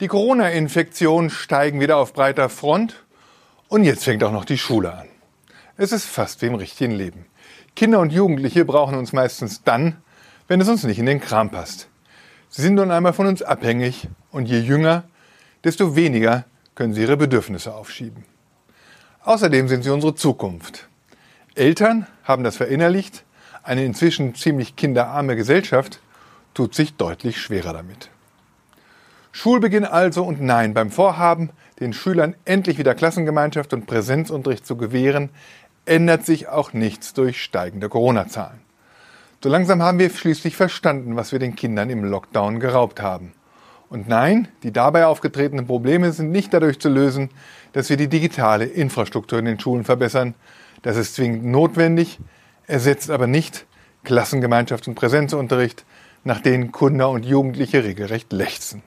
Die Corona-Infektionen steigen wieder auf breiter Front und jetzt fängt auch noch die Schule an. Es ist fast wie im richtigen Leben. Kinder und Jugendliche brauchen uns meistens dann, wenn es uns nicht in den Kram passt. Sie sind nun einmal von uns abhängig und je jünger, desto weniger können sie ihre Bedürfnisse aufschieben. Außerdem sind sie unsere Zukunft. Eltern haben das verinnerlicht, eine inzwischen ziemlich kinderarme Gesellschaft tut sich deutlich schwerer damit. Schulbeginn also und nein, beim Vorhaben, den Schülern endlich wieder Klassengemeinschaft und Präsenzunterricht zu gewähren, ändert sich auch nichts durch steigende Corona-Zahlen. So langsam haben wir schließlich verstanden, was wir den Kindern im Lockdown geraubt haben. Und nein, die dabei aufgetretenen Probleme sind nicht dadurch zu lösen, dass wir die digitale Infrastruktur in den Schulen verbessern. Das ist zwingend notwendig, ersetzt aber nicht Klassengemeinschaft und Präsenzunterricht, nach denen Kinder und Jugendliche regelrecht lechzen.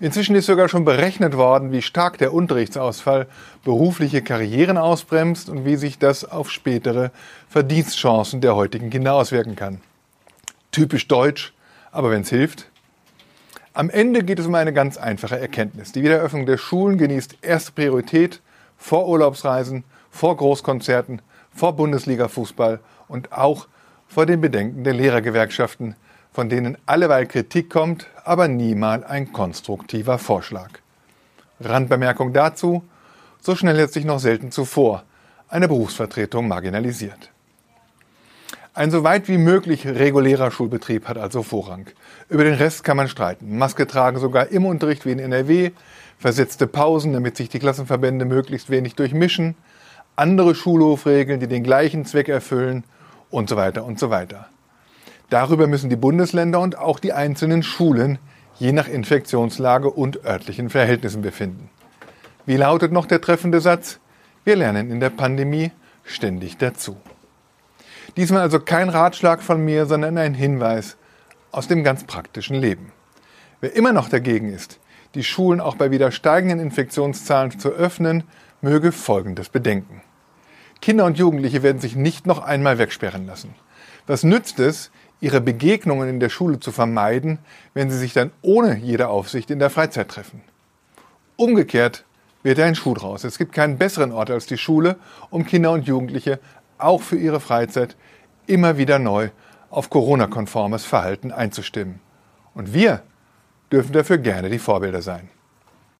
Inzwischen ist sogar schon berechnet worden, wie stark der Unterrichtsausfall berufliche Karrieren ausbremst und wie sich das auf spätere Verdienstchancen der heutigen Kinder auswirken kann. Typisch deutsch, aber wenn es hilft. Am Ende geht es um eine ganz einfache Erkenntnis. Die Wiedereröffnung der Schulen genießt erste Priorität vor Urlaubsreisen, vor Großkonzerten, vor Bundesliga-Fußball und auch vor den Bedenken der Lehrergewerkschaften, von denen alleweil Kritik kommt, aber niemals ein konstruktiver Vorschlag. Randbemerkung dazu, so schnell hat sich noch selten zuvor eine Berufsvertretung marginalisiert. Ein so weit wie möglich regulärer Schulbetrieb hat also Vorrang. Über den Rest kann man streiten. Maske tragen sogar im Unterricht wie in NRW, versetzte Pausen, damit sich die Klassenverbände möglichst wenig durchmischen, andere Schulhofregeln, die den gleichen Zweck erfüllen und so weiter und so weiter. Darüber müssen die Bundesländer und auch die einzelnen Schulen je nach Infektionslage und örtlichen Verhältnissen befinden. Wie lautet noch der treffende Satz? Wir lernen in der Pandemie ständig dazu. Diesmal also kein Ratschlag von mir, sondern ein Hinweis aus dem ganz praktischen Leben. Wer immer noch dagegen ist, die Schulen auch bei wieder steigenden Infektionszahlen zu öffnen, möge Folgendes bedenken. Kinder und Jugendliche werden sich nicht noch einmal wegsperren lassen. Was nützt es, ihre Begegnungen in der Schule zu vermeiden, wenn sie sich dann ohne jede Aufsicht in der Freizeit treffen. Umgekehrt wird ein Schuh draus. Es gibt keinen besseren Ort als die Schule, um Kinder und Jugendliche auch für ihre Freizeit immer wieder neu auf Corona-konformes Verhalten einzustimmen. Und wir dürfen dafür gerne die Vorbilder sein.